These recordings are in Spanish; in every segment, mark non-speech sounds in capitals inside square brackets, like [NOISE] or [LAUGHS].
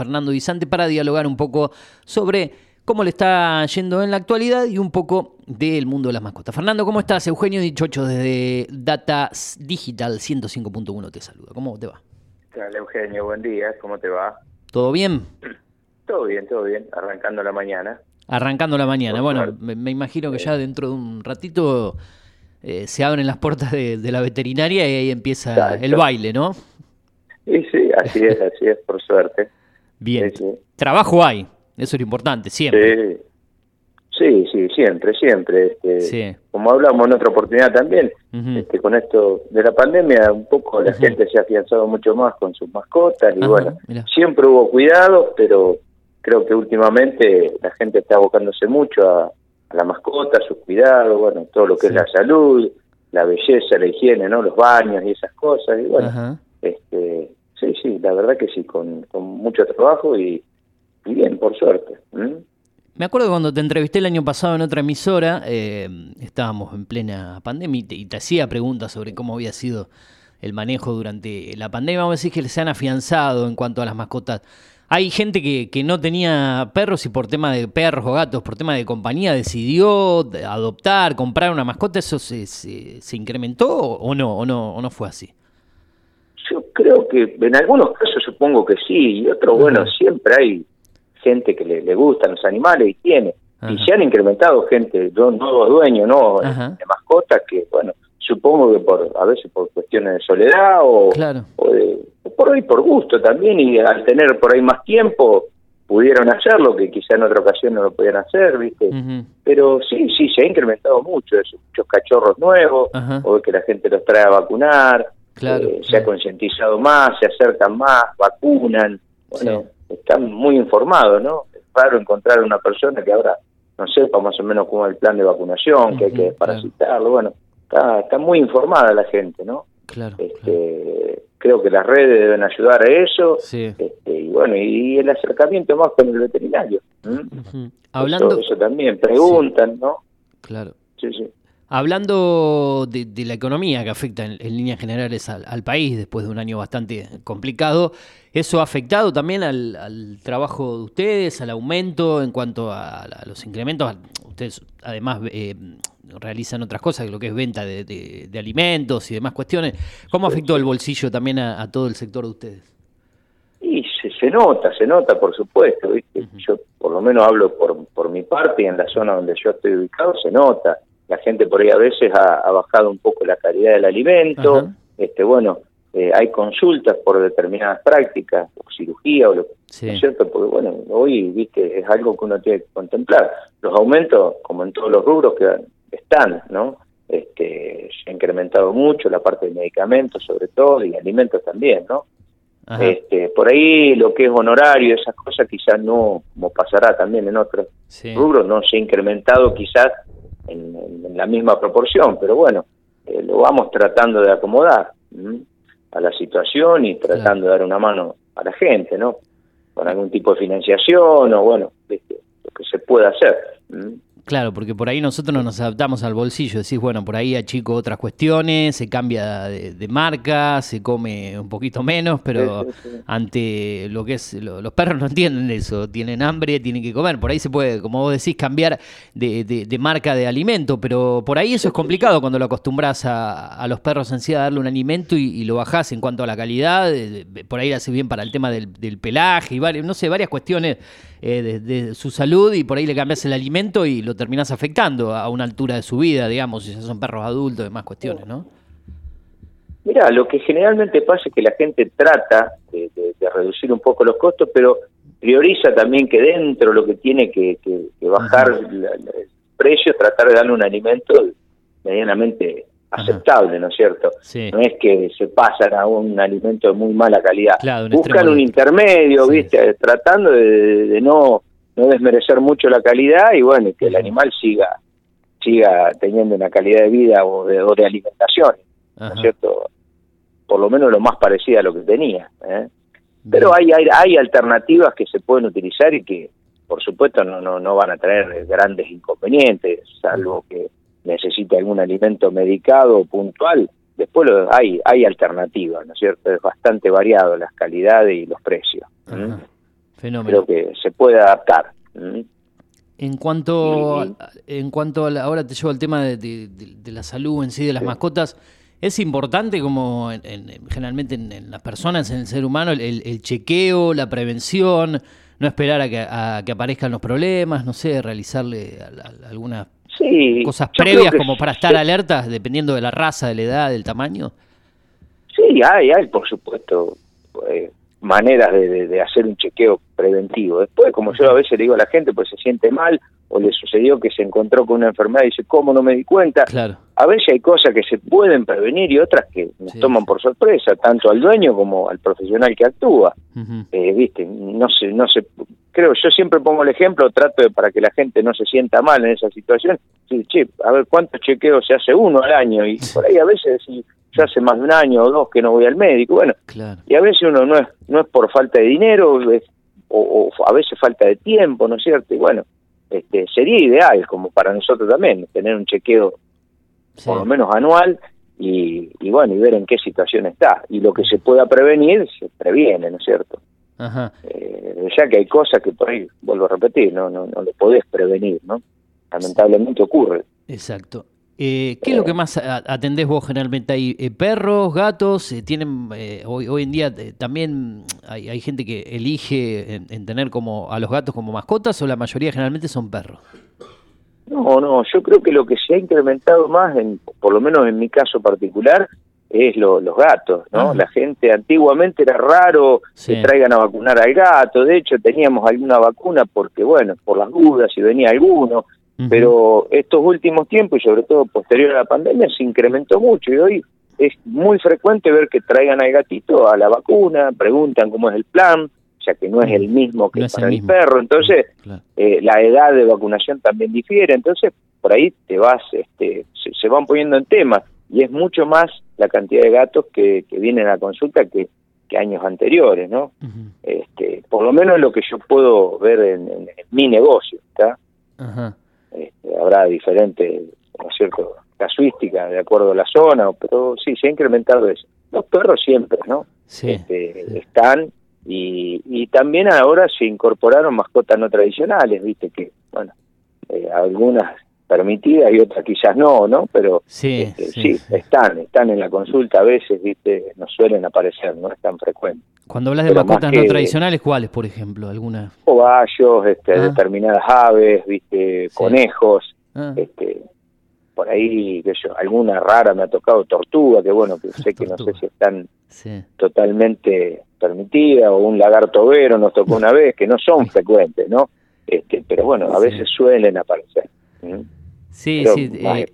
Fernando Guisante para dialogar un poco sobre cómo le está yendo en la actualidad y un poco del mundo de las mascotas. Fernando, ¿cómo estás? Eugenio Dichocho desde Data Digital 105.1 te saluda. ¿Cómo te va? Hola Eugenio, buen día, ¿cómo te va? ¿Todo bien? [CLEARS THROAT] Todo bien, todo bien, arrancando la mañana. Arrancando la mañana, bueno, me, imagino que ya dentro de un ratito eh, se abren las puertas de, la veterinaria y ahí empieza el baile, ¿no? Sí, sí, así es, así es, por suerte. Bien, trabajo hay, eso es lo importante, siempre. Sí, sí, siempre, siempre. Este, Como hablamos en otra oportunidad también, este, con esto de la pandemia, un poco la gente se ha afianzado mucho más con sus mascotas y bueno, siempre hubo cuidado, pero creo que últimamente la gente está abocándose mucho a, la mascota, a sus cuidados, bueno, todo lo que es la salud, la belleza, la higiene, ¿no? Los baños y esas cosas y bueno, este, sí, sí, la verdad que sí, con, mucho trabajo y, bien, por suerte. Me acuerdo cuando te entrevisté el año pasado en otra emisora, eh, estábamos en plena pandemia y te, hacía preguntas sobre cómo había sido el manejo durante la pandemia. Vamos a decir que se han afianzado en cuanto a las mascotas. Hay gente que, que, no tenía perros y por tema de perros o gatos, por tema de compañía, decidió adoptar, comprar una mascota. ¿Eso se, se, incrementó o no, o no, o no fue así? Creo que en algunos casos supongo que sí, y otros, bueno, siempre hay gente que le, gustan los animales y tiene. Y se han incrementado gente, nuevos dueños, ¿no? De mascotas que, bueno, supongo que por a veces por cuestiones de soledad o, por ahí por gusto también y al tener por ahí más tiempo pudieron hacerlo que quizá en otra ocasión no lo podían hacer, ¿viste? Pero sí, sí, se ha incrementado mucho eso, muchos cachorros nuevos, o que la gente los trae a vacunar, eh, se ha concientizado más, se acercan más, vacunan, bueno, están muy informados, ¿no? Es raro encontrar una persona que ahora no sepa más o menos cómo es el plan de vacunación, que hay que parasitarlo, bueno, está, está muy informada la gente, ¿no? Claro, este, Creo que las redes deben ayudar a eso, este, y bueno, y, el acercamiento más con el veterinario. Hablando... Eso, también, preguntan, ¿no? Claro. Sí, sí. Hablando de, la economía que afecta en, líneas generales al, país después de un año bastante complicado, ¿eso ha afectado también al, trabajo de ustedes, al aumento en cuanto a, los incrementos? Ustedes además eh, realizan otras cosas, lo que es venta de, alimentos y demás cuestiones. ¿Cómo afectó el bolsillo también a, todo el sector de ustedes? Y se, nota, se nota, por supuesto. Yo por lo menos hablo por, por mi parte y en la zona donde yo estoy ubicado, se nota la gente por ahí a veces ha, bajado un poco la calidad del alimento, este bueno, eh, hay consultas por determinadas prácticas, o cirugía, o lo ¿no es cierto? Porque bueno, hoy, viste, es algo que uno tiene que contemplar. Los aumentos, como en todos los rubros, que están, ¿no? Este, se ha incrementado mucho la parte de medicamentos sobre todo y alimentos también, ¿no? Este, por ahí lo que es honorario, esas cosas quizás no, como pasará también en otros rubros, no se ha incrementado quizás en, la misma proporción, pero bueno, eh, lo vamos tratando de acomodar a la situación y tratando de dar una mano a la gente, ¿no? Con algún tipo de financiación o bueno, lo que se pueda hacer. Claro, porque por ahí nosotros no nos adaptamos al bolsillo, decís, bueno, por ahí achico otras cuestiones, se cambia de, marca, se come un poquito menos, pero ante lo que es, los perros no entienden eso, tienen hambre, tienen que comer, por ahí se puede, como vos decís, cambiar de, marca de alimento, pero por ahí eso es complicado cuando lo acostumbras a, los perros en sí a darle un alimento y, lo bajás en cuanto a la calidad, por ahí hace bien para el tema del, pelaje y varias, no sé, varias cuestiones eh, de, su salud y por ahí le cambias el alimento y lo terminas afectando a una altura de su vida, digamos, si ya son perros adultos, demás cuestiones, ¿no? Mira, lo que generalmente pasa es que la gente trata de, reducir un poco los costos, pero prioriza también que dentro lo que tiene que, bajar el precio, tratar de darle un alimento medianamente aceptable, ¿no es cierto? No es que se pasan a un alimento de muy mala calidad. Buscan un intermedio, ¿viste? Tratando de, no, no desmerecer mucho la calidad y bueno, que el animal siga siga teniendo una calidad de vida o de, alimentación, ¿no es cierto? Por lo menos lo más parecido a lo que tenía. ¿eh? Pero hay, hay, hay alternativas que se pueden utilizar y que, por supuesto, no, no, no van a traer grandes inconvenientes, salvo que necesita algún alimento medicado puntual, después hay, hay alternativas, ¿no es cierto? Es bastante variado las calidades y los precios. Creo que se puede adaptar. En cuanto, en cuanto a ahora te llevo al tema de, la salud en sí de las mascotas, es importante como generalmente en, las personas, en el ser humano, el, chequeo, la prevención, no esperar a que, a que, aparezcan los problemas, no sé, realizarle algunas cosas previas como para estar alertas dependiendo de la raza, de la edad, del tamaño. Sí, hay, hay, por supuesto. Eh, maneras de, hacer un chequeo preventivo. Después, como yo a veces le digo a la gente, pues se siente mal o le sucedió que se encontró con una enfermedad y dice, ¿cómo no me di cuenta? Claro. A veces hay cosas que se pueden prevenir y otras que nos toman por sorpresa, tanto al dueño como al profesional que actúa. Eh, Viste, no sé, no sé, creo, yo siempre pongo el ejemplo, trato de para que la gente no se sienta mal en esa situación. Sí, che, a ver cuántos chequeos se hace uno al año y por ahí a veces si ya hace más de un año o dos que no voy al médico, bueno, y a veces uno no es, no es por falta de dinero, o, a veces falta de tiempo, ¿no es cierto? Y bueno, este, sería ideal, como para nosotros también, tener un chequeo por lo menos anual y, y, bueno, y ver en qué situación está. Y lo que se pueda prevenir, se previene, ¿no es cierto? Ajá. Eh, ya que hay cosas que por ahí, vuelvo a repetir, no, no, no lo podés prevenir, ¿no? Lamentablemente ocurre. Exacto. Eh, ¿Qué es lo que más atendés vos generalmente ahí? Eh, ¿Perros, gatos? Eh, tienen hoy, hoy en día también hay, hay, gente que elige en, tener como a los gatos como mascotas o la mayoría generalmente son perros? No, no, yo creo que lo que se ha incrementado más, en, por lo menos en mi caso particular, es los gatos, ¿no? La gente antiguamente era raro que traigan a vacunar al gato, de hecho teníamos alguna vacuna porque, bueno, por las dudas, si venía alguno, pero estos últimos tiempos, y sobre todo posterior a la pandemia, se incrementó mucho y hoy es muy frecuente ver que traigan al gatito a la vacuna, preguntan cómo es el plan, ya que no es el mismo que para el, perro, entonces eh, la edad de vacunación también difiere, entonces por ahí te vas, este, se, van poniendo en temas y es mucho más la cantidad de gatos que, que vienen a la consulta que, que años anteriores, ¿no? este, por lo menos lo que yo puedo ver en, en mi negocio, ¿está? Ajá. Habrá diferente, ¿no es cierto?, casuística de acuerdo a la zona, pero sí, se ha incrementado eso. Los perros siempre, ¿no? Este, están y, y también ahora se incorporaron mascotas no tradicionales, viste que, bueno, eh, algunas permitidas y otras quizás no, ¿no? Pero sí, este, sí, están, están en la consulta a veces, viste, no suelen aparecer, no es tan frecuente. Cuando hablas de mascotas no tradicionales, ¿cuáles, por ejemplo? ¿Algunas? Cobayos, este, ah. determinadas aves, viste, conejos, ah. este, por ahí, qué yo, alguna rara me ha tocado tortuga, que bueno, que [LAUGHS] sé que no sé si están totalmente permitidas, o un lagarto vero nos tocó una vez, que no son [LAUGHS] frecuentes, ¿no? Este, pero bueno, a veces suelen aparecer. Sí, sí. Eh,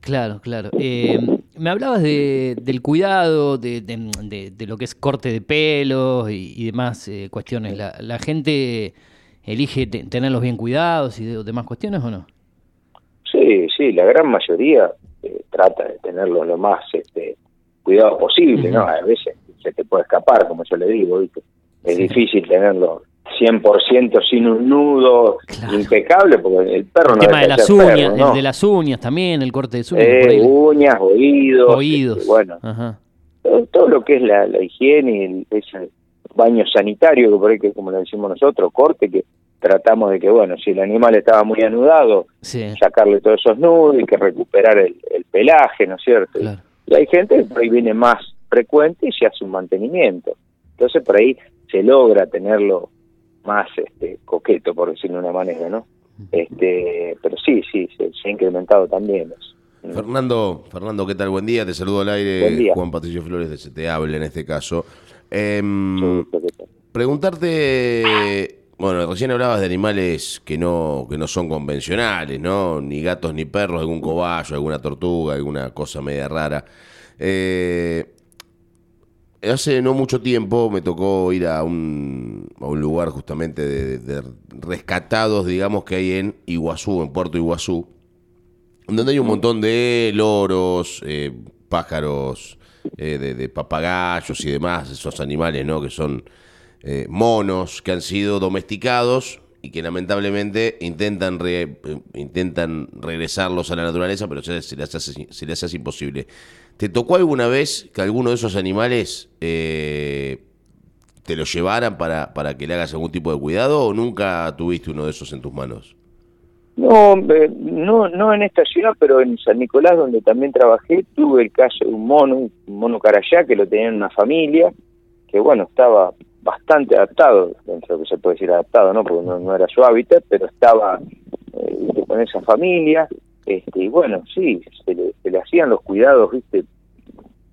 claro, claro. Eh, me hablabas de, del cuidado, de, de, lo que es corte de pelo y, demás eh, cuestiones. La, ¿La, gente elige tenerlos bien cuidados y demás cuestiones o no? Sí, sí, la gran mayoría trata de tenerlos lo más este, cuidado posible, ¿no? A veces se te puede escapar, como yo le digo, ¿viste? Es difícil tenerlo 100% sin un nudo impecable, porque el perro el no tema de las uñas, el de las uñas también, el corte de uñas. Eh, uñas, oídos. Oídos. Este, bueno, Todo, lo que es la, higiene y ese baño sanitario, que por ahí, que como lo decimos nosotros, corte, que tratamos de que, bueno, si el animal estaba muy anudado, sacarle todos esos nudos y que recuperar el, pelaje, ¿no es cierto? Y hay gente que por ahí viene más frecuente y se hace un mantenimiento. Entonces por ahí se logra tenerlo más este, coqueto, por decirlo de una manera, ¿no? Este, pero sí, sí, se, ha incrementado también Fernando, Fernando, ¿qué tal? Buen día, te saludo al aire, Juan Patricio Flores de Se Te Habla en este caso. Em, preguntarte, bueno, recién hablabas de animales que no, que no son convencionales, ¿no? Ni gatos ni perros, algún cobayo, alguna tortuga, alguna cosa media rara. Eh, hace no mucho tiempo me tocó ir a un, a un lugar justamente de, rescatados, digamos, que hay en Iguazú, en Puerto Iguazú, donde hay un montón de loros, eh, pájaros, eh, de, papagayos y demás, esos animales, ¿no? Que son eh, monos que han sido domesticados y que lamentablemente intentan intentan regresarlos a la naturaleza, pero se, les hace, se les hace imposible. ¿Te tocó alguna vez que alguno de esos animales eh, te lo llevaran para, para que le hagas algún tipo de cuidado o nunca tuviste uno de esos en tus manos? No, no, no en esta ciudad, pero en San Nicolás, donde también trabajé, tuve el caso de un mono, un mono carayá, que lo tenía en una familia, que bueno, estaba bastante adaptado, dentro de que se puede decir adaptado, ¿no? Porque no, era su hábitat, pero estaba eh, con esa familia, este, y bueno, sí, se le, hacían los cuidados, viste,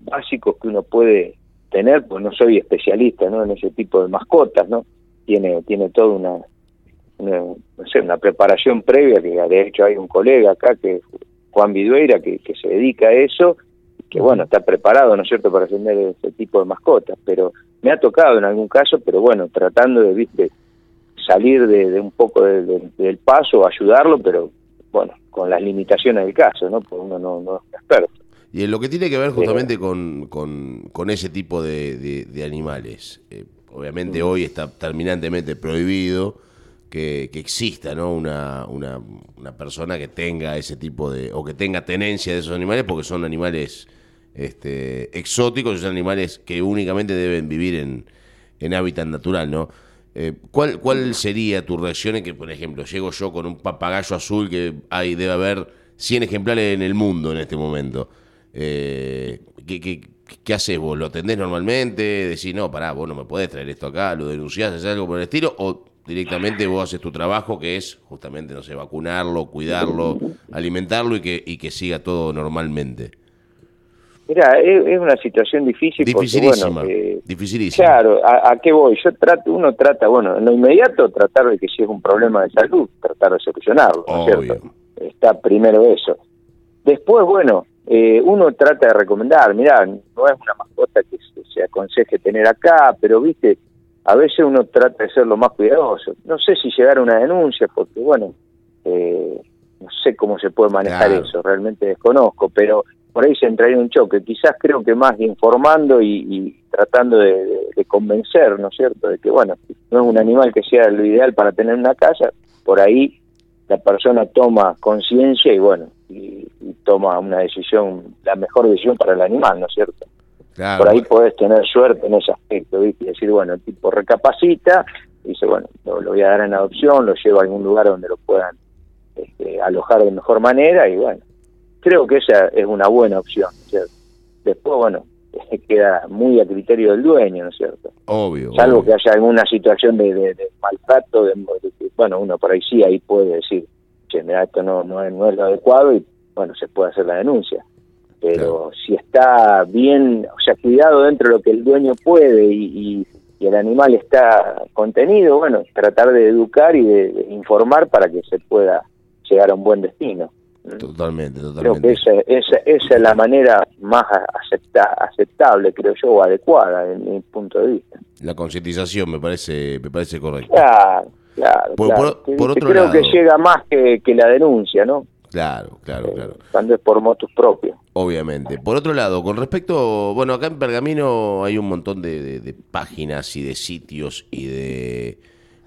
básicos que uno puede tener, pues no soy especialista, ¿no? En ese tipo de mascotas, ¿no? Tiene, tiene toda una no sé, una preparación previa, que de hecho hay un colega acá, que Juan Vidueira, que se dedica a eso, que bueno, está preparado, ¿no es cierto?, para atender ese tipo de mascotas, pero me ha tocado en algún caso, pero bueno, tratando de, viste, salir de, un poco del paso, ayudarlo, pero bueno, con las limitaciones del caso, ¿no? Porque uno no, no es experto. Y en lo que tiene que ver justamente con, con, ese tipo de, animales, eh, obviamente mm. hoy está terminantemente prohibido, que, exista ¿no? Una, una, una, persona que tenga ese tipo de, o que tenga tenencia de esos animales, porque son animales este, exóticos, son animales que únicamente deben vivir en, en hábitat natural, ¿no? Eh, ¿cuál, ¿Cuál sería tu reacción en que, por ejemplo, llego yo con un papagayo azul que hay, debe haber 100 ejemplares en el mundo en este momento? Eh, ¿qué, qué, qué haces vos? ¿Lo atendés normalmente? ¿Decís, no, pará, vos no me podés traer esto acá? ¿Lo denunciás? ¿Haces algo por el estilo? ¿O directamente vos haces tu trabajo, que es justamente, no sé, vacunarlo, cuidarlo, [LAUGHS] alimentarlo y que, y que siga todo normalmente. Mira, es, una situación difícil. Dificilísima. Porque, dificilísima. Claro, ¿a, qué voy? Yo trato, uno trata, bueno, en lo inmediato tratar de que si es un problema de salud, tratar de solucionarlo, ¿no es cierto? Está primero eso. Después, bueno, eh, uno trata de recomendar, mira, no es una mascota que se aconseje tener acá, pero viste, a veces uno trata de ser lo más cuidadoso. No sé si llegar a una denuncia, porque bueno, eh, no sé cómo se puede manejar eso, realmente desconozco, pero por ahí se entraría un choque. Quizás creo que más informando y, tratando de, convencer, ¿no es cierto?, de que bueno, no es un animal que sea lo ideal para tener una casa, por ahí la persona toma conciencia y bueno, y, toma una decisión, la mejor decisión para el animal, ¿no es cierto? Por ahí podés tener suerte en ese aspecto, ¿viste? Y decir, bueno, el tipo recapacita, y dice, bueno, lo, voy a dar en adopción, lo llevo a algún lugar donde lo puedan este, alojar de mejor manera, y bueno, creo que esa es una buena opción, ¿cierto? Después, bueno, [LAUGHS] queda muy a criterio del dueño, ¿no es cierto? Obvio. Salvo que haya alguna situación de, de, maltrato, de, bueno, uno por ahí sí, ahí puede decir, che, mira, esto no, no, es, no es lo adecuado, y bueno, se puede hacer la denuncia pero si está bien, o sea, cuidado dentro de lo que el dueño puede y, el animal está contenido, bueno, tratar de educar y de, informar para que se pueda llegar a un buen destino. Totalmente, totalmente. Creo que esa, esa, esa es la manera más acepta, aceptable, creo yo, adecuada en mi punto de vista. La concientización me parece, me parece correcta. Claro, claro. Por, otro creo que llega más que, que la denuncia, ¿no? Claro, claro, eh, claro. Cuando es por motos propios. Obviamente. Por otro lado, con respecto, bueno, acá en Pergamino hay un montón de, páginas y de sitios y de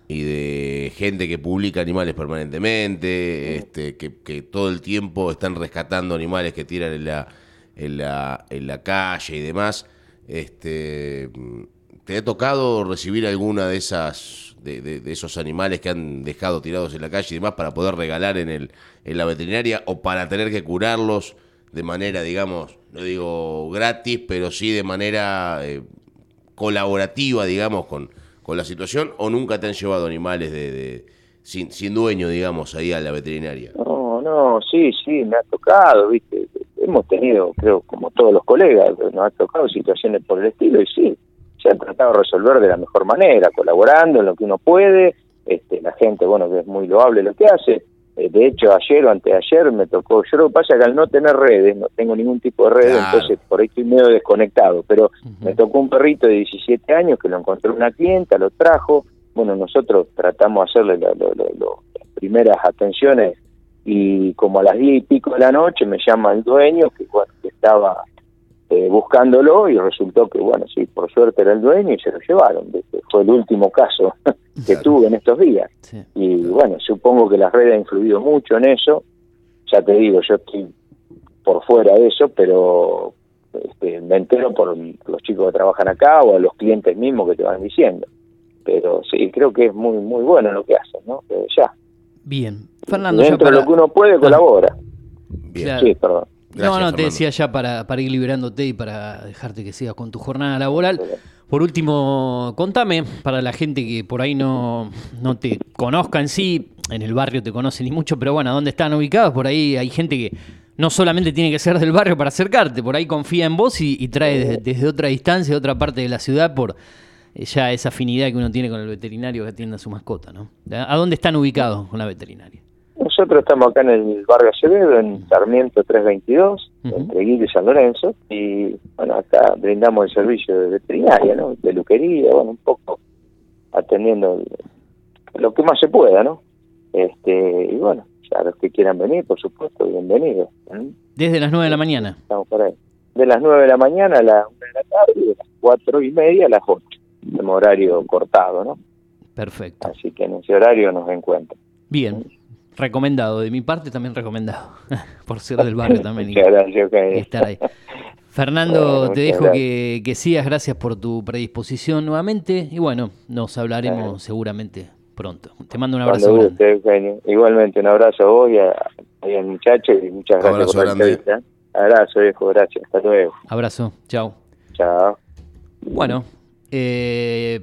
y de gente que publica animales permanentemente, este, que, que, todo el tiempo están rescatando animales que tiran en la, en la, en la calle y demás. Este, ¿Te ha tocado recibir alguna de esas de, esos animales que han dejado tirados en la calle y demás para poder regalar en, el, en la veterinaria o para tener que curarlos de manera, digamos, no digo gratis, pero sí de manera eh, colaborativa, digamos, con, con la situación? ¿O nunca te han llevado animales de, sin, sin dueño, digamos, ahí a la veterinaria? No, no, sí, sí, me ha tocado, ¿viste? Hemos tenido, creo, como todos los colegas, nos ha tocado situaciones por el estilo y sí, se han tratado de resolver de la mejor manera, colaborando en lo que uno puede, este, la gente, bueno, que es muy loable lo que hace, de hecho ayer o anteayer me tocó, yo lo que pasa es que al no tener redes, no tengo ningún tipo de redes, entonces por ahí estoy medio desconectado, pero me tocó un perrito de 17 años que lo encontró una clienta, lo trajo, bueno, nosotros tratamos de hacerle las primeras atenciones y como a las 10 y pico de la noche me llama el dueño que, bueno, que estaba eh, buscándolo y resultó que, bueno, sí, por suerte era el dueño y se lo llevaron. Fue el último caso [LAUGHS] que tuve en estos días. Y bueno, supongo que las redes han influido mucho en eso. Ya te digo, yo estoy por fuera de eso, pero este, me entero por los chicos que trabajan acá o a los clientes mismos que te van diciendo. Pero sí, creo que es muy muy bueno lo que hacen, ¿no? ya. Bien. Fernando, Dentro ya de lo que uno puede, colabora. Bien. Sí, perdón. No, no, te decía ya para, para ir liberándote y para dejarte que sigas con tu jornada laboral. Por último, contame, para la gente que por ahí no, no te conozca en sí, en el barrio te conocen ni mucho, pero bueno, ¿dónde están ubicados? Por ahí hay gente que no solamente tiene que ser del barrio para acercarte, por ahí confía en vos y, y trae desde, desde otra distancia, de otra parte de la ciudad, por eh, ya esa afinidad que uno tiene con el veterinario que atiende a su mascota, ¿no? ¿A dónde están ubicados con la veterinaria? Nosotros estamos acá en el barrio Acevedo, en Sarmiento 322, Ujú. entre Guido y San Lorenzo, y bueno, acá brindamos el servicio de veterinaria, ¿no? Peluquería, bueno, un poco atendiendo lo que más se pueda, ¿no? Este, y bueno, ya los que quieran venir, por supuesto, bienvenidos. ¿eh? Desde las 9 de la mañana. Estamos por ahí. De las 9 de la mañana a las 1 de la tarde, y de las 4 y media a las 8. Tenemos horario cortado, ¿no? Perfecto. Así que en ese horario nos encuentran. Bien. Recomendado. De mi parte también recomendado. [LAUGHS] Por ser del barrio [LAUGHS] también. y- Muchas gracias, ok. y estar ahí. Fernando, Bueno, te dejo gracias. que, que sigas. Gracias por tu predisposición nuevamente. Y bueno, nos hablaremos seguramente pronto. Te mando un abrazo guste, Eugenio. Igualmente, un abrazo a vos y, a, y al muchacho y muchas gracias por la entrevista. Abrazo, viejo, gracias. Hasta luego. Abrazo. Chao. Chao. Bueno, eh,